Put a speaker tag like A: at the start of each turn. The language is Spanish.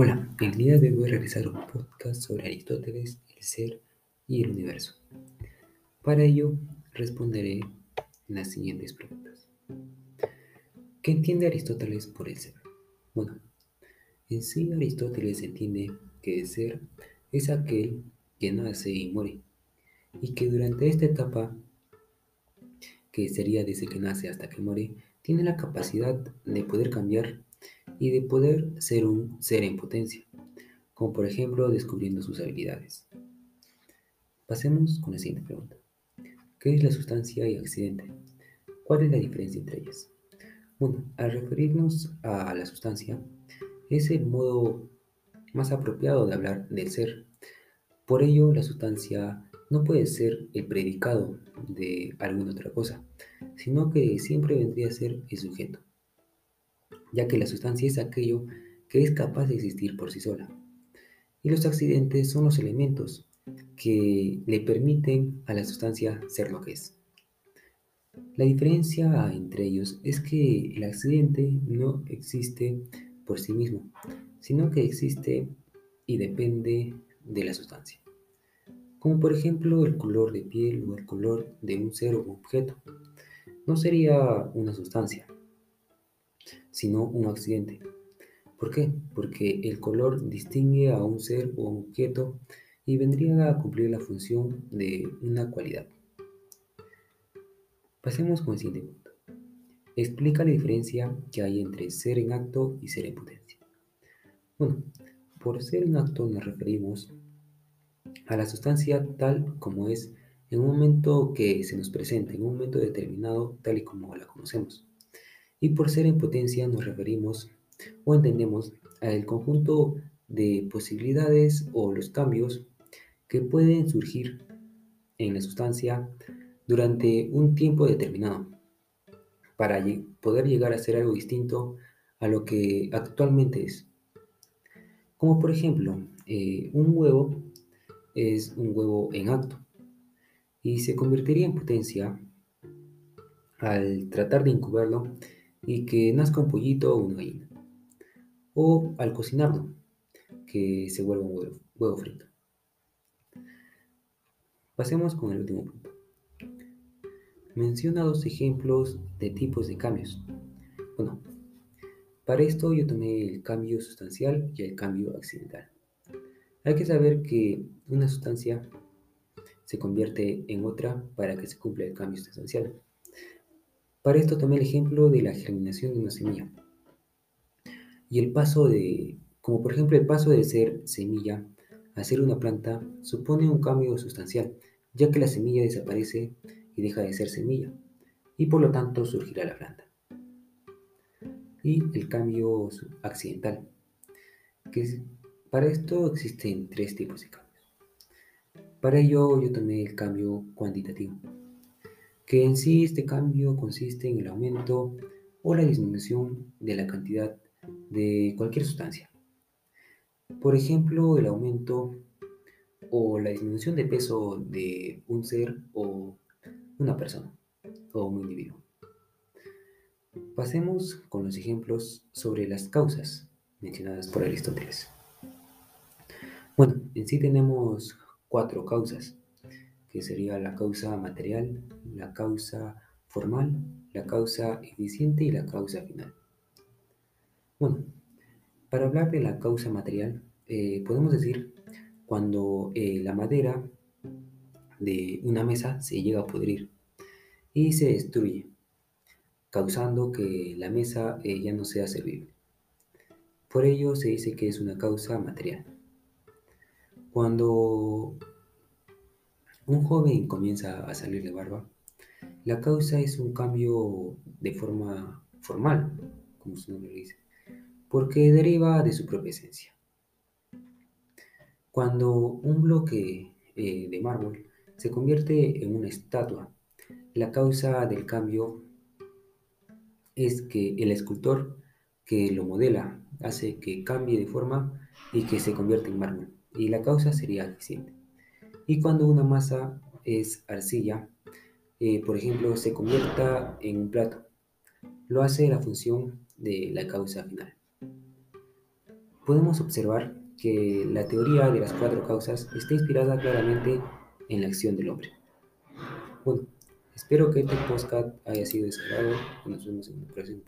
A: Hola, el día de hoy voy a realizar un podcast sobre Aristóteles, el ser y el universo. Para ello, responderé las siguientes preguntas. ¿Qué entiende Aristóteles por el ser? Bueno, en sí Aristóteles entiende que el ser es aquel que nace y muere, y que durante esta etapa, que sería desde que nace hasta que muere, tiene la capacidad de poder cambiar y de poder ser un ser en potencia, como por ejemplo descubriendo sus habilidades. Pasemos con la siguiente pregunta. ¿Qué es la sustancia y accidente? ¿Cuál es la diferencia entre ellas? Bueno, al referirnos a la sustancia, es el modo más apropiado de hablar del ser. Por ello, la sustancia no puede ser el predicado de alguna otra cosa, sino que siempre vendría a ser el sujeto ya que la sustancia es aquello que es capaz de existir por sí sola. Y los accidentes son los elementos que le permiten a la sustancia ser lo que es. La diferencia entre ellos es que el accidente no existe por sí mismo, sino que existe y depende de la sustancia. Como por ejemplo el color de piel o el color de un ser o objeto. No sería una sustancia, sino un accidente. ¿Por qué? Porque el color distingue a un ser o un objeto y vendría a cumplir la función de una cualidad. Pasemos con el siguiente punto. Explica la diferencia que hay entre ser en acto y ser en potencia. Bueno, por ser en acto nos referimos a la sustancia tal como es en un momento que se nos presenta, en un momento determinado tal y como la conocemos. Y por ser en potencia nos referimos o entendemos al conjunto de posibilidades o los cambios que pueden surgir en la sustancia durante un tiempo determinado para poder llegar a ser algo distinto a lo que actualmente es. Como por ejemplo, eh, un huevo es un huevo en acto y se convertiría en potencia al tratar de incubarlo y que nazca un pollito o una gallina. O al cocinarlo, que se vuelva un huevo, frito. Pasemos con el último punto. Menciona dos ejemplos de tipos de cambios. Bueno, para esto yo tomé el cambio sustancial y el cambio accidental. Hay que saber que una sustancia se convierte en otra para que se cumpla el cambio sustancial. Para esto tomé el ejemplo de la germinación de una semilla. Y el paso de, como por ejemplo el paso de ser semilla a ser una planta, supone un cambio sustancial, ya que la semilla desaparece y deja de ser semilla, y por lo tanto surgirá la planta. Y el cambio accidental, que para esto existen tres tipos de cambios. Para ello yo tomé el cambio cuantitativo que en sí este cambio consiste en el aumento o la disminución de la cantidad de cualquier sustancia. Por ejemplo, el aumento o la disminución de peso de un ser o una persona o un individuo. Pasemos con los ejemplos sobre las causas mencionadas por Aristóteles. Bueno, en sí tenemos cuatro causas sería la causa material, la causa formal, la causa eficiente y la causa final. Bueno, para hablar de la causa material, eh, podemos decir cuando eh, la madera de una mesa se llega a pudrir y se destruye, causando que la mesa eh, ya no sea servible. Por ello se dice que es una causa material. Cuando un joven comienza a salirle barba. La causa es un cambio de forma formal, como su nombre dice, porque deriva de su propia esencia. Cuando un bloque eh, de mármol se convierte en una estatua, la causa del cambio es que el escultor que lo modela hace que cambie de forma y que se convierta en mármol, y la causa sería eficiente. Y cuando una masa es arcilla, eh, por ejemplo, se convierta en un plato, lo hace la función de la causa final. podemos observar que la teoría de las cuatro causas está inspirada claramente en la acción del hombre. Bueno, espero que este podcast haya sido de Nos vemos en la próxima.